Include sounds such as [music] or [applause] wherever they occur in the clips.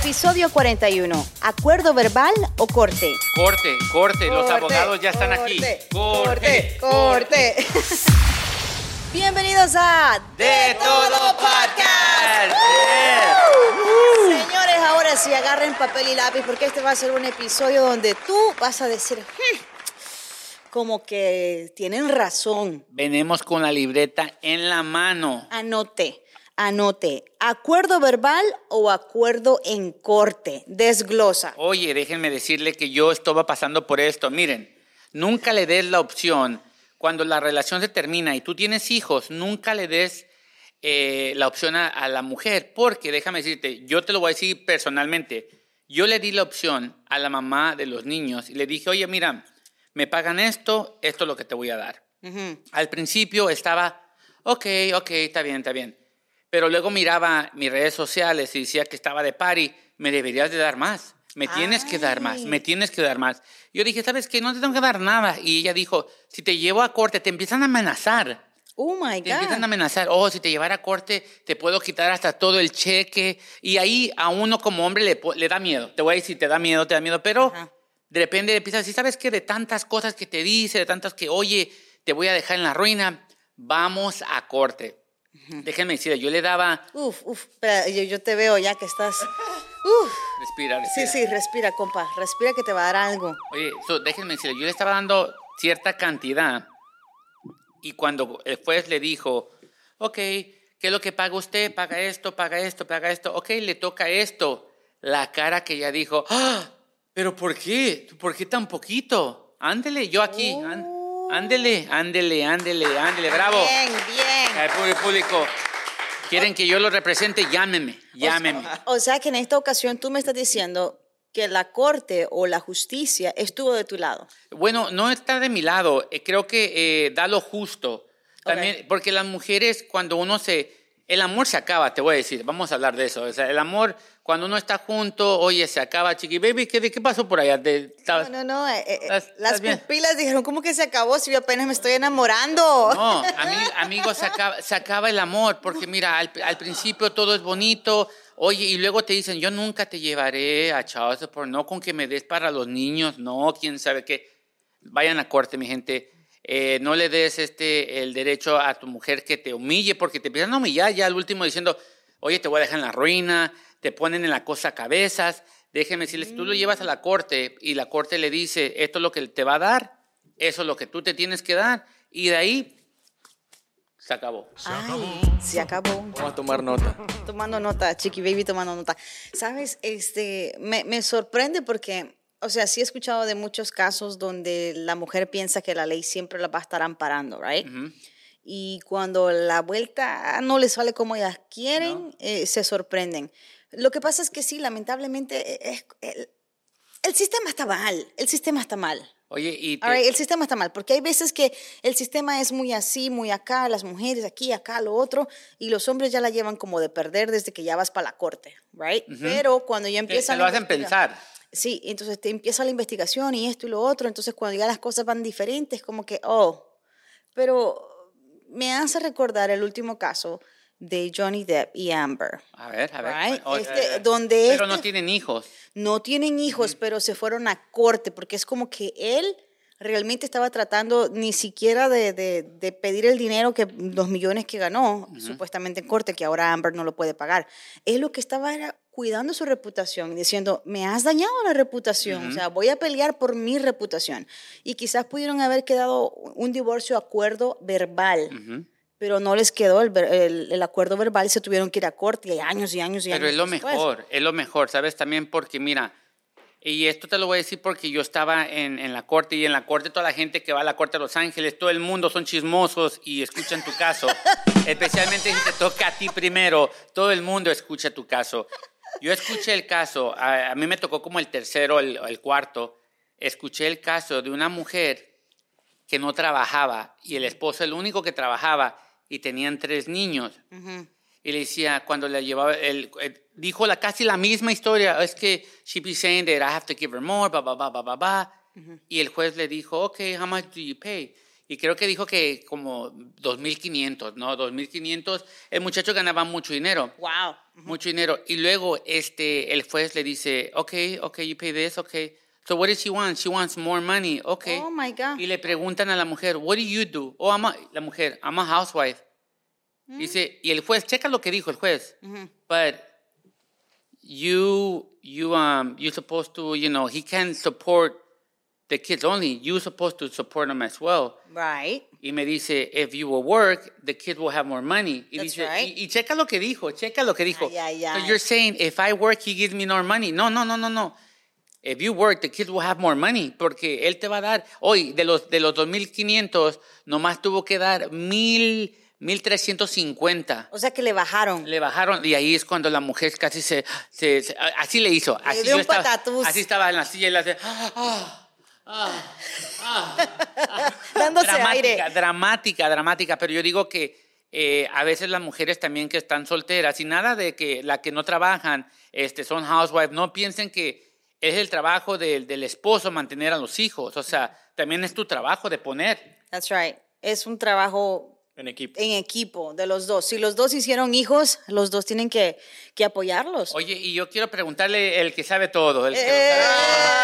Episodio 41. ¿Acuerdo verbal o corte? Corte, corte, los Corte, abogados ya están aquí. Corte, corte. [laughs] Bienvenidos a De Todo Podcast. Señores, ahora sí agarren papel y lápiz porque este va a ser un episodio donde tú vas a decir "Hmm", como que tienen razón. Venimos con la libreta en la mano. Anote, anote. ¿Acuerdo verbal o acuerdo en corte? Desglosa. Oye, déjenme decirle que yo estaba pasando por esto. Miren, nunca le des la opción cuando la relación se termina y tú tienes hijos, nunca le des eh, la opción a, a la mujer, porque déjame decirte, yo te lo voy a decir personalmente. Yo le di la opción a la mamá de los niños y le dije, oye, mira, me pagan esto, esto es lo que te voy a dar. Ujú. Al principio estaba, ok, ok, está bien, está bien. Pero luego miraba mis redes sociales y decía que estaba de party, me deberías de dar más. Me tienes que dar más, me tienes que dar más. Yo dije, ¿sabes qué? No te tengo que dar nada. Y ella dijo, si te llevo a corte, te empiezan a amenazar. Oh my Te empiezan a God. amenazar, oh, si te llevara a corte, te puedo quitar hasta todo el cheque. Y ahí a uno como hombre le, le da miedo. Te voy a decir, te da miedo, te da miedo. Pero Ajá. de repente empiezas a decir, ¿sabes qué? De tantas cosas que te dice, de tantas que, oye, te voy a dejar en la ruina, vamos a corte. Déjenme decirle, yo le daba, Uf, uf, espera, yo, yo te veo ya que estás. Uf. respira, Sí, respira. sí, respira, compa. Respira que te va a dar algo. Oye, so, déjenme decirle, yo le estaba dando cierta cantidad y cuando el juez le dijo, ok, ¿qué es lo que paga usted? Paga esto, paga esto, paga esto, ok, le toca esto. La cara que ella dijo, ¡Ah! ¿pero por qué? ¿Por qué tan poquito? Ándele, yo aquí, án- Oh. ándele, ándele, ándele, ándele, bravo. Bien, bien. Al público- quieren que yo lo represente, llámenme, llámenme. O sea que en esta ocasión tú me estás diciendo que la corte o la justicia estuvo de tu lado. Bueno, no está de mi lado. Eh, creo que eh, da lo justo. También, porque las mujeres, cuando uno se. El amor se acaba, te voy a decir. Vamos a hablar de eso. O sea, el amor, cuando uno está junto, oye, se acaba, chiqui. Baby, ¿qué, qué pasó por allá? Te- No, no, no. eh, eh, ¿Estás- las pupilas dijeron, ¿cómo que se acabó si yo apenas me estoy enamorando? No, ami- amigos, se acaba, se acaba el amor, porque mira, al, al principio todo es bonito, oye, y luego te dicen, yo nunca te llevaré a Child Support, no con que me des para los niños, no, quién sabe qué. Vayan a corte, mi gente. Eh, no le des este, el derecho a tu mujer que te humille, porque te empiezan a humillar ya al último diciendo, oye, te voy a dejar en la ruina, te ponen en la cosa cabezas. Déjeme decirles, tú lo llevas a la corte y la corte le dice, esto es lo que te va a dar, eso es lo que tú te tienes que dar, y de ahí se acabó. Ay, se acabó. Vamos a tomar nota. Tomando nota, Chiqui Baby tomando nota. Sabes, este, me, me sorprende porque, o sea, sí he escuchado de muchos casos donde la mujer piensa que la ley siempre la va a estar amparando, ¿right? Ujú. Y cuando la vuelta no les sale como ellas quieren, eh, se sorprenden. Lo que pasa es que sí, lamentablemente, eh, es- el, el sistema está mal, el sistema está mal. Oye, y te- right, el sistema está mal, porque hay veces que el sistema es muy así, muy acá, las mujeres aquí, acá, lo otro, y los hombres ya la llevan como de perder desde que ya vas para la corte, right? Pero cuando ya te, empieza te lo hacen pensar. Sí, entonces te empieza la investigación y esto y lo otro, entonces cuando ya las cosas van diferentes, como que, oh, pero me hace recordar el último caso de Johnny Depp y Amber. A ver, a ver. Right, este, donde pero no este- tienen hijos. no tienen hijos, pero se fueron a corte, porque es como que él realmente estaba tratando ni siquiera de, de- de pedir el dinero que los millones que ganó, supuestamente en corte, que ahora Amber no lo puede pagar. Él lo que estaba era cuidando su reputación, diciendo, me has dañado la reputación, o sea, voy a pelear por mi reputación. Y quizás pudieron haber quedado un divorcio acuerdo verbal. Ujú. Pero no les quedó el, el- el acuerdo verbal y se tuvieron que ir a corte y años y años y años. Pero es lo después. mejor, es lo mejor, ¿sabes? También porque, mira, y esto te lo voy a decir porque yo estaba en, en la corte y en la corte toda la gente que va a la corte de Los Ángeles, todo el mundo son chismosos y escuchan tu caso. [laughs] Especialmente si te toca a ti primero, todo el mundo escucha tu caso. Yo escuché el caso, a, a mí me tocó como el tercero, el, el cuarto, escuché el caso de una mujer que no trabajaba y el esposo el único que trabajaba y tenían tres niños. Y le decía, cuando le llevaba, el- dijo la, casi la misma historia, es que she be saying that I have to give her more, ba, ba, ba, ba, ba, ba. Y el juez le dijo, ok, how much do you pay? Y creo que dijo que como 2.500, ¿no? 2.500. El muchacho ganaba mucho dinero. Wow. Mucho dinero. Y luego este, el juez le dice, ok, ok, you pay this, ok. So what does she want? She wants more money, ok. Oh my God. Y le preguntan a la mujer, what do you do? Oh, I'm a- la mujer, I'm a housewife. Mm. Dice, y el juez, checa lo que dijo el juez. But you, you, um, you supposed to, you know, he can support the kids only. You supposed to support them as well. Right. Y me dice, if you will work, the kid will have more money. Y, That's dice, right. y, y checa lo que dijo, checa lo que dijo. Ay, ay, So you're saying, if I work, he gives me more money. No, no, no, no, no. If you work, the kids will have more money. Porque él te va a dar, hoy, de los, de los 2.500, nomás tuvo que dar 1,000, 1,350. O sea que le bajaron. Le bajaron y ahí es cuando la mujer casi se, se- se- así le hizo. Así, dio un estaba, patatús. así estaba en la silla y le hace, ah, ah, ah. Dándose dramática, aire. dramática, dramática. Pero yo digo que eh, a veces las mujeres también que están solteras y nada de que la que no trabajan este, son housewives, no piensen que es el trabajo del, del esposo mantener a los hijos. O sea, también es tu trabajo de poner. That's right. Es un trabajo En equipo. en equipo de los dos. Si los dos hicieron hijos, los dos tienen que, que apoyarlos. Oye, y yo quiero preguntarle el que sabe todo. El que Eh,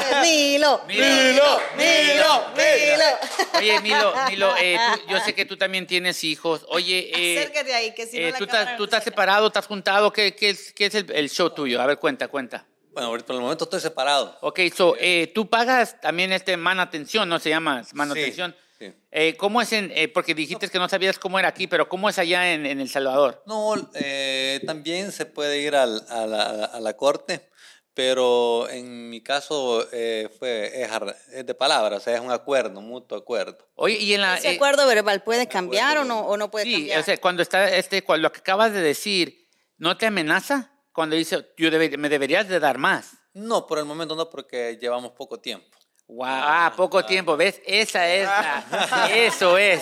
sabe- Milo, Milo, Milo, Milo, Milo, Milo. Oye, Milo, Milo eh, tú- yo sé que tú también tienes hijos. Oye, eh, Acércate ahí, que si no eh, la tú, estás, tú se estás separado, estás juntado. ¿Qué, qué es, qué es el, el show tuyo? A ver, cuenta, cuenta. Bueno, ahorita por el momento estoy separado. Ok, so, eh, tú pagas también este manutención, ¿no se llama? Manutención. sí. Eh, ¿Cómo es en, eh, porque dijiste que no sabías cómo era aquí, pero ¿cómo es allá en, en El Salvador? No, eh, también se puede ir al- a, la, a la corte, pero en mi caso eh, fue, es, de palabras, o sea, es un acuerdo, un mutuo acuerdo. Oye, y en la... ¿Ese eh, acuerdo verbal puede cambiar o no, o no puede sí, cambiar? o sea, cuando está, este, cuando lo que acabas de decir, ¿no te amenaza? Cuando dice, yo debe- me deberías de dar más. No, por el momento no, porque llevamos poco tiempo. Wow, ah, poco tiempo, ¿ves? Esa es la, [laughs] eso es.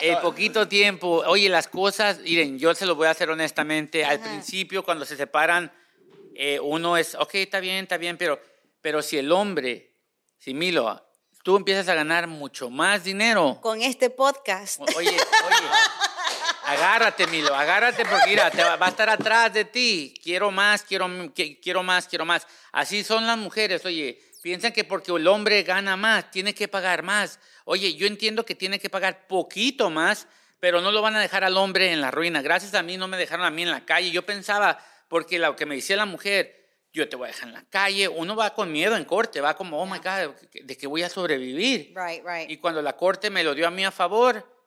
El poquito tiempo. Oye, las cosas, miren, yo se lo voy a hacer honestamente. Al principio, cuando se separan, eh, uno es, ok, está bien, está bien, pero, pero si el hombre, si Milo, tú empiezas a ganar mucho más dinero, Con este podcast. Oye, oye, agárrate, Milo, agárrate porque mira, te va, va a estar atrás de ti. Quiero más, quiero, qui- quiero más, quiero más. Así son las mujeres, oye. Piensan que porque el hombre gana más, tiene que pagar más. Oye, yo entiendo que tiene que pagar poquito más, pero no lo van a dejar al hombre en la ruina. Gracias a mí no me dejaron a mí en la calle. Yo pensaba, porque lo que me decía la mujer, yo te voy a dejar en la calle. Uno va con miedo en corte, va como, oh my God, ¿de qué voy a sobrevivir? Right, right. Y cuando la corte me lo dio a mí a favor,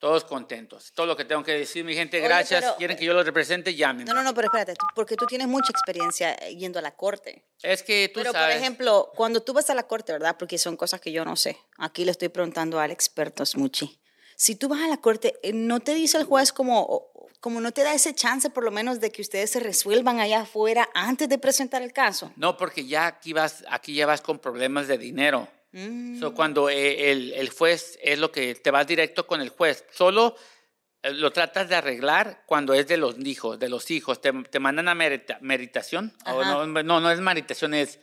todos contentos. Todo lo que tengo que decir, mi gente, Oye, gracias. pero- Quieren que yo los represente, llamen. No, no, no, pero espérate, porque tú tienes mucha experiencia eh, yendo a la corte. Es que tú pero, sabes. por ejemplo, cuando tú vas a la corte, ¿verdad? Porque son cosas que yo no sé. Aquí le estoy preguntando al experto Smuchi. Si tú vas a la corte, eh, ¿no te dice el juez como, como no te da ese chance por lo menos de que ustedes se resuelvan allá afuera antes de presentar el caso? No, porque ya aquí vas, aquí ya vas con problemas de dinero. Mm. So, cuando eh, el, el juez es lo que te vas directo con el juez, solo eh, lo tratas de arreglar cuando es de los hijos, de los hijos. Te, te mandan a merita- meditación. O no, no, no es meditación, es.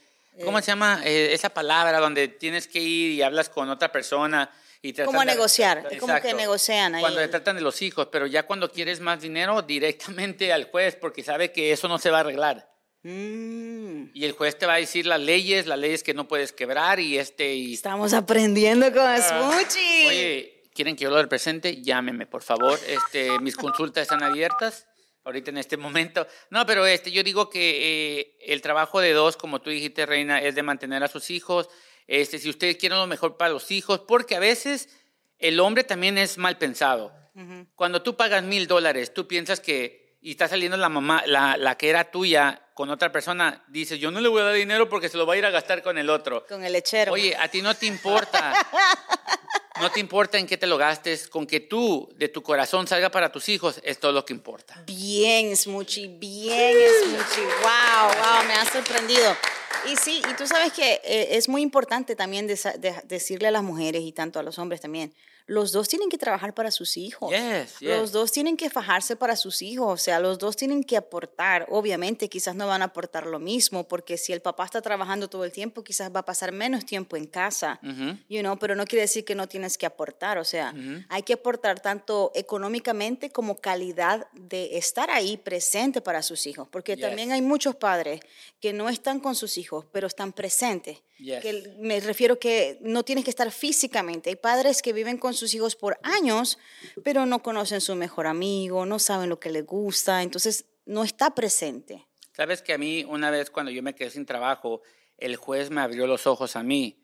¿Cómo se llama eh, esa palabra donde tienes que ir y hablas con otra persona? Y a de- negociar, es como que Exacto. negocian ahí. Cuando te tratan de los hijos, pero ya cuando quieres más dinero, directamente al juez, porque sabe que eso no se va a arreglar. Mm. Y el juez te va a decir las leyes, las leyes que no puedes quebrar y este y Estamos aprendiendo con. Ah. oye, quieren que yo lo represente, llámeme, por favor. Este, mis consultas están abiertas ahorita en este momento. No, pero este, yo digo que eh, el trabajo de dos, como tú dijiste, Reina, es de mantener a sus hijos. Este, si ustedes quieren lo mejor para los hijos, porque a veces el hombre también es mal pensado. Cuando tú pagas mil dólares, tú piensas que, y está saliendo la mamá, la, la que era tuya con otra persona, dices, yo no le voy a dar dinero porque se lo va a ir a gastar con el otro. Con el lechero. Oye, a ti no te importa. [laughs] No te importa en qué te lo gastes, con que tú de tu corazón salga para tus hijos, es todo lo que importa. Bien, Smuchi, bien, Smuchi. Wow, wow, me ha sorprendido. Y sí, y tú sabes que eh, es muy importante también desa- de- decirle a las mujeres y tanto a los hombres también, los dos tienen que trabajar para sus hijos. Yes, yes. Los dos tienen que fajarse para sus hijos, o sea, los dos tienen que aportar. Obviamente, quizás no van a aportar lo mismo, porque si el papá está trabajando todo el tiempo, quizás va a pasar menos tiempo en casa, you know, pero no quiere decir que no tienes que aportar, o sea, hay que aportar tanto económicamente como calidad de estar ahí presente para sus hijos, porque Yes. también hay muchos padres que no están con sus hijos, pero están presentes. Que me refiero que no tienes que estar físicamente. Hay padres que viven con sus hijos por años, pero no conocen su mejor amigo, no saben lo que les gusta, entonces no está presente. Sabes que a mí una vez cuando yo me quedé sin trabajo, el juez me abrió los ojos a mí.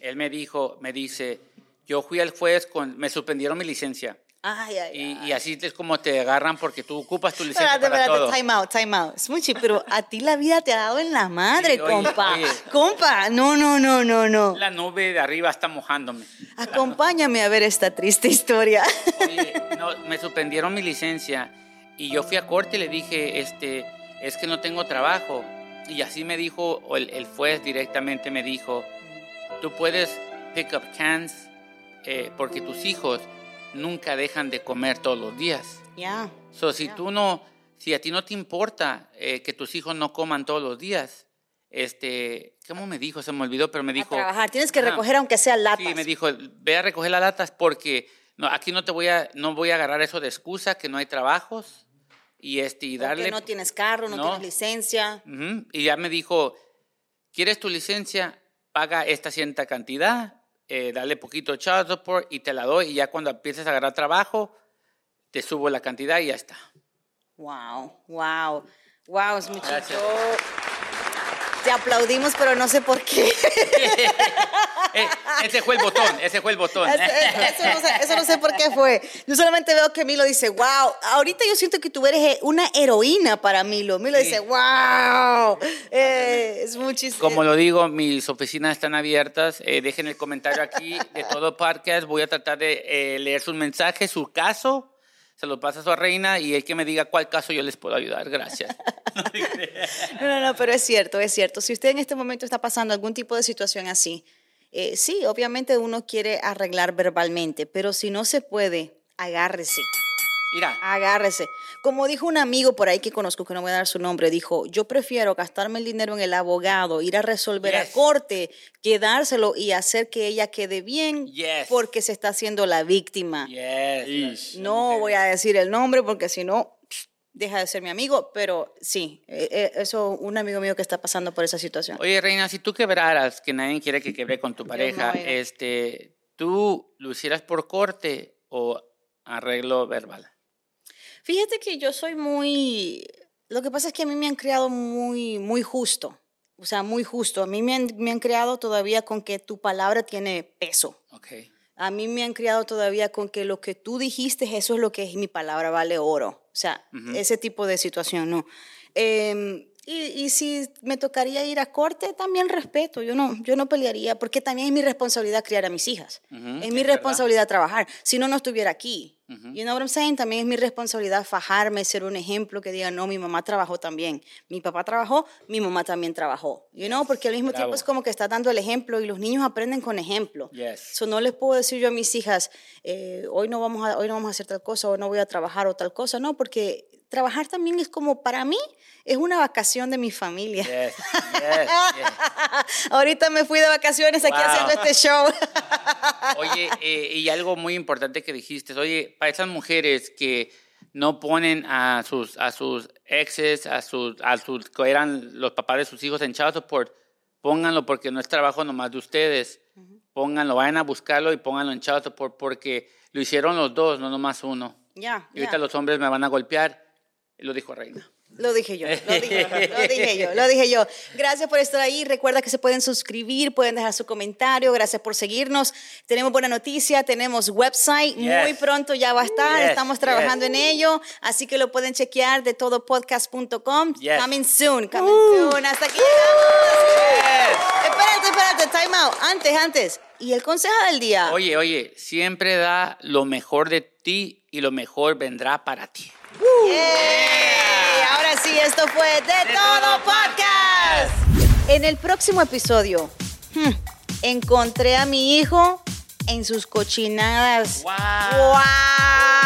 Él me dijo, me dice, yo fui al juez con, me suspendieron mi licencia. Ay, ay, Y, ay. y así es como te agarran porque tú ocupas tu licencia Espérate, para espérate, todo. time out, time out. Smuchi, pero a ti la vida te ha dado en la madre, Sí, oye, compa. oye. Compa, no, no, no, no, no. La nube de arriba está mojándome. Acompáñame a ver esta triste historia. Oye, no, me suspendieron mi licencia y yo fui a corte y le dije, este, es que no tengo trabajo. Y así me dijo, o el, el juez directamente me dijo, tú puedes pick up cans eh, porque tus hijos nunca dejan de comer todos los días. Ya. So, si Ya. tú no, si a ti no te importa eh, que tus hijos no coman todos los días, este, ¿cómo me dijo? Se me olvidó, pero me A dijo... trabajar. Tienes que recoger aunque sea latas. Sí, me dijo, ve a recoger las latas porque no, aquí no te voy a, no voy a agarrar eso de excusa, que no hay trabajos y este y Porque darle. no tienes carro, no, No. tienes licencia. Y ya me dijo, ¿quieres tu licencia? Paga esta cierta cantidad, eh, dale poquito de child support y te la doy y ya cuando empieces a agarrar trabajo, te subo la cantidad y ya está. Wow, wow, wow, Smuchi. Gracias. Te aplaudimos, pero no sé por qué. [laughs] Eh, ese fue el botón, ese fue el botón. Eso, eso no sé, eso no sé por qué fue. Yo solamente veo que Milo dice, wow, ahorita yo siento que tú eres eh, una heroína para Milo. Milo Sí. dice, wow, eh, es muchísimo. Como lo digo, mis oficinas están abiertas. Eh, dejen el comentario aquí de todo podcast. Voy a tratar de eh, leer sus mensajes, su caso. Se lo pasa a su reina y el que me diga cuál caso yo les puedo ayudar. Gracias. [laughs] No, no, no, pero es cierto, es cierto. Si usted en este momento está pasando algún tipo de situación así, eh, sí, obviamente uno quiere arreglar verbalmente, pero si no se puede, agárrese. Mira, Agárrese. Como dijo un amigo por ahí que conozco, que no voy a dar su nombre, dijo, yo prefiero gastarme el dinero en el abogado, ir a resolver a corte, que dárselo y hacer que ella quede bien Yes. porque se está haciendo la víctima. yes. No voy a decir el nombre porque si no, deja de ser mi amigo, pero sí, eh, eh, eso, un amigo mío que está pasando por esa situación. Oye, reina, si tú quebraras, que nadie quiere que quebre con tu pareja, no, este, ¿tú lo hicieras por corte o arreglo verbal? Fíjate que yo soy muy... Lo que pasa es que a mí me han creado muy, muy justo. O sea, muy justo. A mí me han, me han creado todavía con que tu palabra tiene peso. Ok. A mí me han criado todavía con que lo que tú dijiste, eso es lo que es mi palabra, vale oro. O sea, ese tipo de situación, ¿no? Eh, y, y si me tocaría ir a corte, también respeto. Yo no, yo no pelearía, porque también es mi responsabilidad criar a mis hijas. Ujú, es es mi responsabilidad trabajar. Si no, no estuviera aquí. You know what I'm saying? También es mi responsabilidad fajarme, ser un ejemplo que diga, no, mi mamá trabajó también. Mi papá trabajó, mi mamá también trabajó. You know? Porque al mismo tiempo Bravo. es como que está dando el ejemplo y los niños aprenden con ejemplo. Yes. So, no les puedo decir yo a mis hijas, eh, hoy, no vamos a, hoy no vamos a hacer tal cosa, hoy no voy a trabajar o tal cosa, no, porque trabajar también es como, para mí, es una vacación de mi familia. Yes, yes, yes. [laughs] Ahorita me fui de vacaciones aquí Wow. haciendo este show. [laughs] Oye, eh, y algo muy importante que dijiste, oye, para esas mujeres que no ponen a sus, a sus exes, a sus, a sus, que eran los papás de sus hijos en child support, pónganlo porque no es trabajo nomás de ustedes. Pónganlo, vayan a buscarlo y pónganlo en child support porque lo hicieron los dos, no nomás uno. Ya, Y ahorita ya. los hombres me van a golpear, lo dijo Reina. Lo dije yo, lo dije yo, lo [laughs] dije yo, lo dije yo. Gracias por estar ahí. Recuerda que se pueden suscribir, pueden dejar su comentario. Gracias por seguirnos. Tenemos buena noticia, tenemos website. Muy pronto ya va a estar. Estamos trabajando en ello. Así que lo pueden chequear de todopodcast.com. Yes. Coming soon, coming soon. Hasta aquí llegamos. Espérate, espérate, time out. Antes, antes. ¿Y el consejo del día? Oye, oye, siempre da lo mejor de ti y lo mejor vendrá para ti. Ahora sí, esto fue De, Todo Podcast. En el próximo episodio, hmm, encontré a mi hijo en sus cochinadas. ¡Wow! ¡Wow!